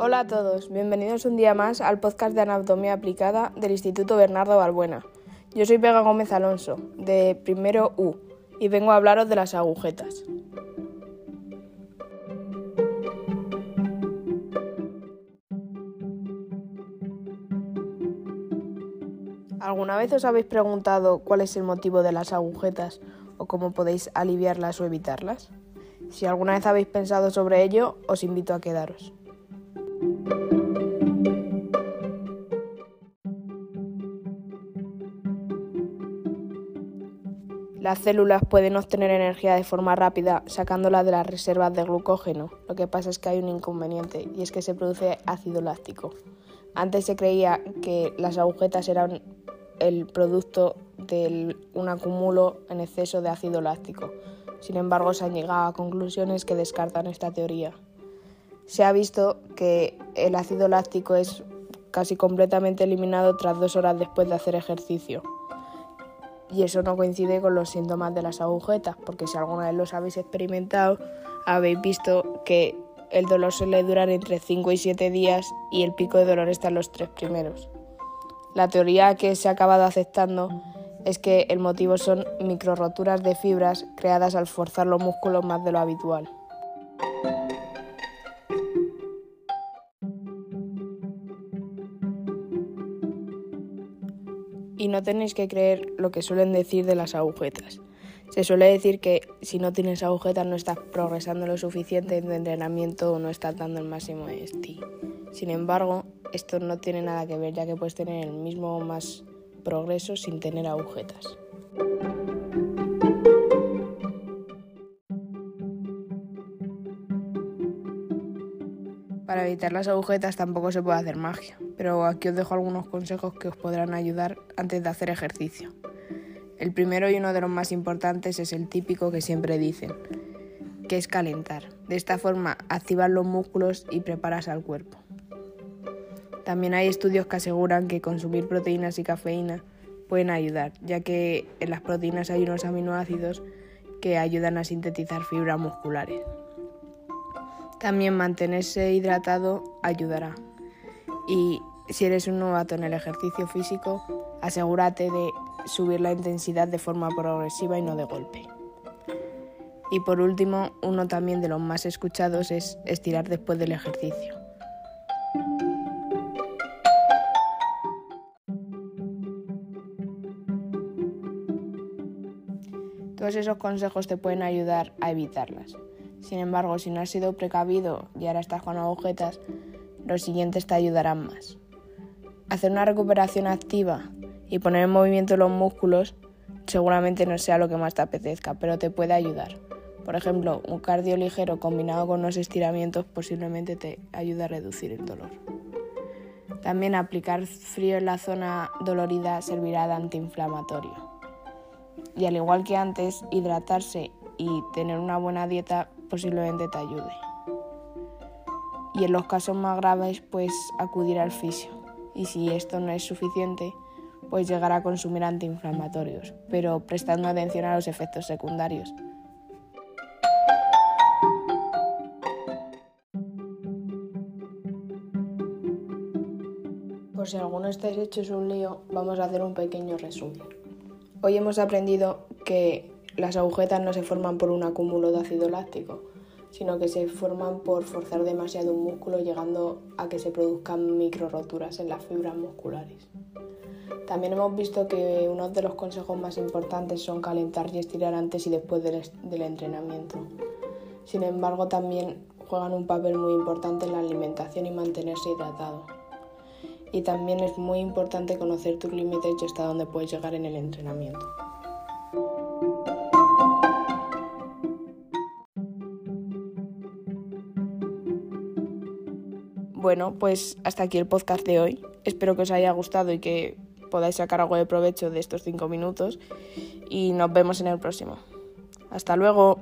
Hola a todos, bienvenidos un día más al podcast de Anatomía Aplicada del Instituto Bernardo Balbuena. Yo soy Vega Gómez Alonso, de primero U, y vengo a hablaros de las agujetas. ¿Alguna vez os habéis preguntado cuál es el motivo de las agujetas o cómo podéis aliviarlas o evitarlas? Si alguna vez habéis pensado sobre ello, os invito a quedaros. Las células pueden obtener energía de forma rápida sacándola de las reservas de glucógeno. Lo que pasa es que hay un inconveniente y es que se produce ácido láctico. Antes se creía que las agujetas eran el producto de un acumulo en exceso de ácido láctico. Sin embargo, se han llegado a conclusiones que descartan esta teoría. Se ha visto que el ácido láctico es casi completamente eliminado tras dos horas después de hacer ejercicio y eso no coincide con los síntomas de las agujetas, porque si alguna vez los habéis experimentado, habéis visto que el dolor suele durar entre 5 y 7 días y el pico de dolor está en los tres primeros. La teoría que se ha acabado aceptando es que el motivo son microroturas de fibras creadas al forzar los músculos más de lo habitual. Y no tenéis que creer lo que suelen decir de las agujetas. Se suele decir que si no tienes agujetas no estás progresando lo suficiente en tu entrenamiento o no estás dando el máximo de ti. Sin embargo, esto no tiene nada que ver ya que puedes tener el mismo o más progreso sin tener agujetas. Evitar las agujetas tampoco se puede hacer magia, pero aquí os dejo algunos consejos que os podrán ayudar antes de hacer ejercicio. El primero y uno de los más importantes es el típico que siempre dicen, que es calentar. De esta forma activas los músculos y preparas al cuerpo. También hay estudios que aseguran que consumir proteínas y cafeína pueden ayudar, ya que en las proteínas hay unos aminoácidos que ayudan a sintetizar fibras musculares. También mantenerse hidratado ayudará. Y si eres un novato en el ejercicio físico, asegúrate de subir la intensidad de forma progresiva y no de golpe. Y por último, uno también de los más escuchados es estirar después del ejercicio. Todos esos consejos te pueden ayudar a evitarlas. Sin embargo, si no has sido precavido y ahora estás con agujetas, los siguientes te ayudarán más. Hacer una recuperación activa y poner en movimiento los músculos seguramente no sea lo que más te apetezca, pero te puede ayudar. Por ejemplo, un cardio ligero combinado con unos estiramientos posiblemente te ayude a reducir el dolor. También aplicar frío en la zona dolorida servirá de antiinflamatorio. Y al igual que antes, hidratarse y tener una buena dieta posiblemente te ayude. Y en los casos más graves, pues acudir al fisio. Y si esto no es suficiente, pues llegar a consumir antiinflamatorios, pero prestando atención a los efectos secundarios. Por si alguno estáis hechos un lío, vamos a hacer un pequeño resumen. Hoy hemos aprendido que las agujetas no se forman por un acúmulo de ácido láctico, sino que se forman por forzar demasiado un músculo llegando a que se produzcan micro roturas en las fibras musculares. También hemos visto que uno de los consejos más importantes son calentar y estirar antes y después del, del entrenamiento. Sin embargo, también juegan un papel muy importante en la alimentación y mantenerse hidratado. Y también es muy importante conocer tus límites y hasta dónde puedes llegar en el entrenamiento. Bueno, pues hasta aquí el podcast de hoy. Espero que os haya gustado y que podáis sacar algo de provecho de estos cinco minutos. Y nos vemos en el próximo. Hasta luego.